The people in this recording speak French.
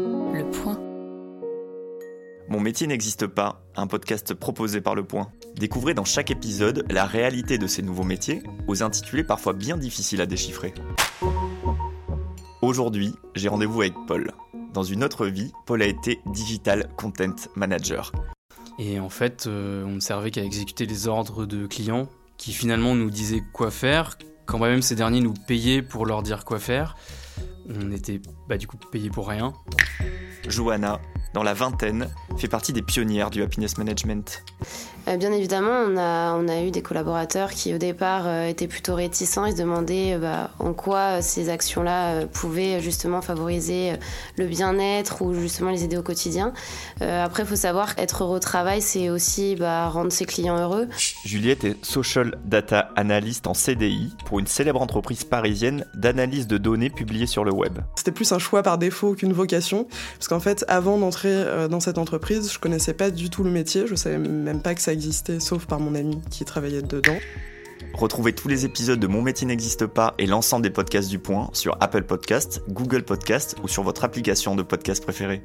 Le point. Mon métier n'existe pas, un podcast proposé par Le Point. Découvrez dans chaque épisode la réalité de ces nouveaux métiers, aux intitulés parfois bien difficiles à déchiffrer. Aujourd'hui, j'ai rendez-vous avec Paul. Dans une autre vie, Paul a été Digital Content Manager. Et en fait, euh, on ne servait qu'à exécuter les ordres de clients qui finalement nous disaient quoi faire, quand même ces derniers nous payaient pour leur dire quoi faire. On était bah, du coup payés pour rien. Johanna, dans la vingtaine, fait partie des pionnières du happiness management. Euh, bien évidemment, on a, on a eu des collaborateurs qui au départ euh, étaient plutôt réticents. Ils se demandaient euh, bah, en quoi ces actions-là pouvaient justement favoriser le bien-être ou justement les aider au quotidien. après, il faut savoir être heureux au travail, c'est aussi bah, rendre ses clients heureux. Juliette est social data analyst en CDI pour une célèbre entreprise parisienne d'analyse de données publiées sur le web. C'était plus un choix par défaut qu'une vocation, parce qu'en fait, avant d'entrer dans cette entreprise, je connaissais pas du tout le métier, je savais même pas que ça existait, sauf par mon ami qui travaillait dedans. Retrouvez tous les épisodes de Mon métier n'existe pas et l'ensemble des podcasts du Point sur Apple Podcasts, Google Podcasts ou sur votre application de podcast préférée.